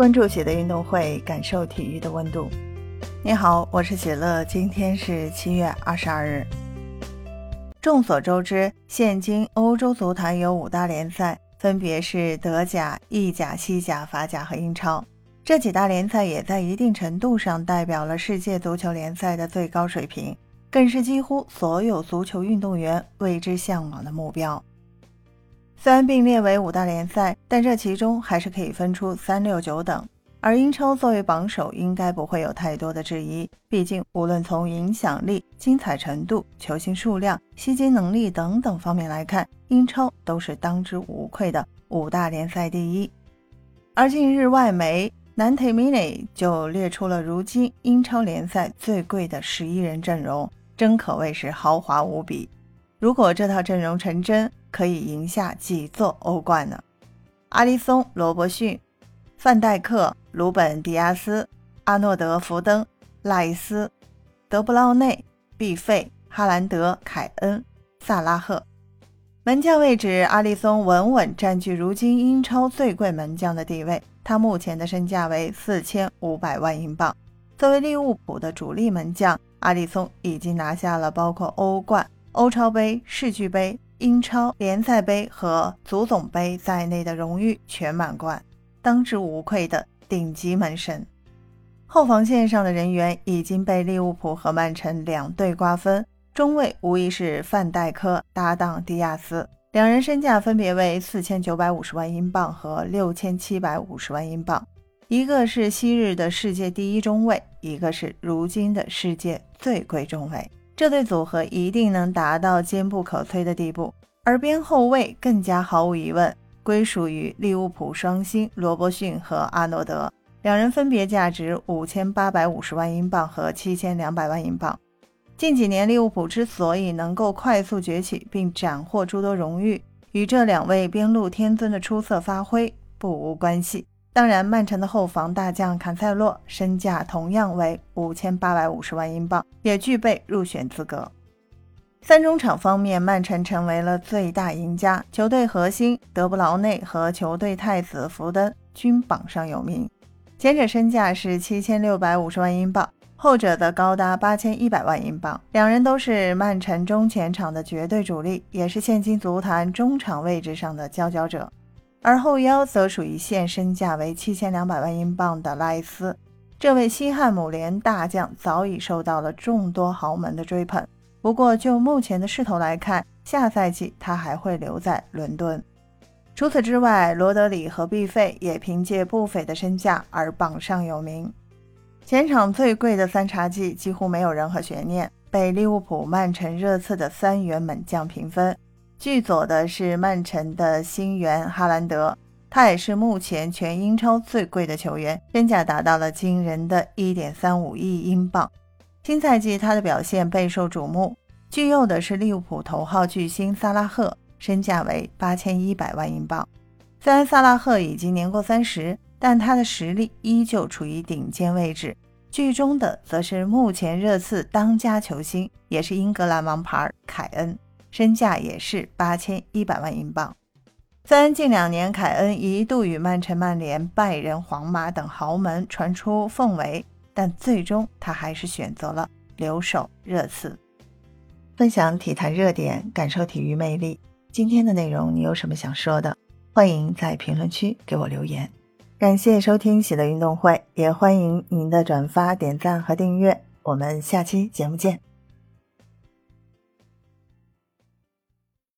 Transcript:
关注喜的运动会，感受体育的温度。你好，我是喜乐，今天是七月二十二日。众所周知，现今欧洲足坛有五大联赛，分别是德甲、意甲、西甲、法甲和英超。这几大联赛也在一定程度上代表了世界足球联赛的最高水平，更是几乎所有足球运动员为之向往的目标。虽然并列为五大联赛，但这其中还是可以分出三六九等。而英超作为榜首，应该不会有太多的质疑。毕竟，无论从影响力、精彩程度、球星数量、吸金能力等等方面来看，英超都是当之无愧的五大联赛第一。而近日，外媒南特米内就列出了如今英超联赛最贵的十一人阵容，真可谓是豪华无比。如果这套阵容成真，可以赢下几座欧冠呢？阿里松、罗伯逊、范戴克、鲁本·迪亚斯、阿诺德、福登、赖斯、德布劳内、毕费、哈兰德、凯恩、萨拉赫。门将位置，阿里松稳稳占据如今英超最贵门将的地位，他目前的身价为四千五百万英镑。作为利物浦的主力门将，阿里松已经拿下了包括欧冠、欧超杯、世俱杯。英超联赛杯和足总杯在内的荣誉全满贯，当之无愧的顶级门神。后防线上的人员已经被利物浦和曼城两队瓜分，中卫无疑是范戴克搭档迪亚斯，两人身价分别为四千九百五十万英镑和六千七百五十万英镑，一个是昔日的世界第一中卫，一个是如今的世界最贵中卫。这对组合一定能达到坚不可摧的地步，而边后卫更加毫无疑问归属于利物浦双星罗伯逊和阿诺德，两人分别价值五千八百五十万英镑和七千两百万英镑。近几年利物浦之所以能够快速崛起并斩获诸多荣誉，与这两位边路天尊的出色发挥不无关系。当然，曼城的后防大将坎塞洛身价同样为五千八百五十万英镑，也具备入选资格。三中场方面，曼城成为了最大赢家，球队核心德布劳内和球队太子福登均榜上有名。前者身价是七千六百五十万英镑，后者则高达八千一百万英镑。两人都是曼城中前场的绝对主力，也是现今足坛中场位置上的佼佼者。而后腰则属于现身价为七千两百万英镑的赖斯，这位西汉姆联大将早已受到了众多豪门的追捧。不过，就目前的势头来看，下赛季他还会留在伦敦。除此之外，罗德里和毕费也凭借不菲的身价而榜上有名。前场最贵的三叉戟几乎没有任何悬念，被利物浦、曼城热刺的三员猛将平分。据左的是曼城的新援哈兰德，他也是目前全英超最贵的球员，身价达到了惊人的1.35亿英镑。新赛季他的表现备受瞩目。据右的是利物浦头号巨星萨拉赫，身价为8100万英镑。虽然萨拉赫已经年过三十，但他的实力依旧处于顶尖位置。剧中的则是目前热刺当家球星，也是英格兰王牌凯恩。身价也是八千一百万英镑。虽然近两年凯恩一度与曼城、曼联、拜仁、皇马等豪门传出凤尾，但最终他还是选择了留守热刺。分享体坛热点，感受体育魅力。今天的内容你有什么想说的？欢迎在评论区给我留言。感谢收听喜乐运动会，也欢迎您的转发、点赞和订阅。我们下期节目见。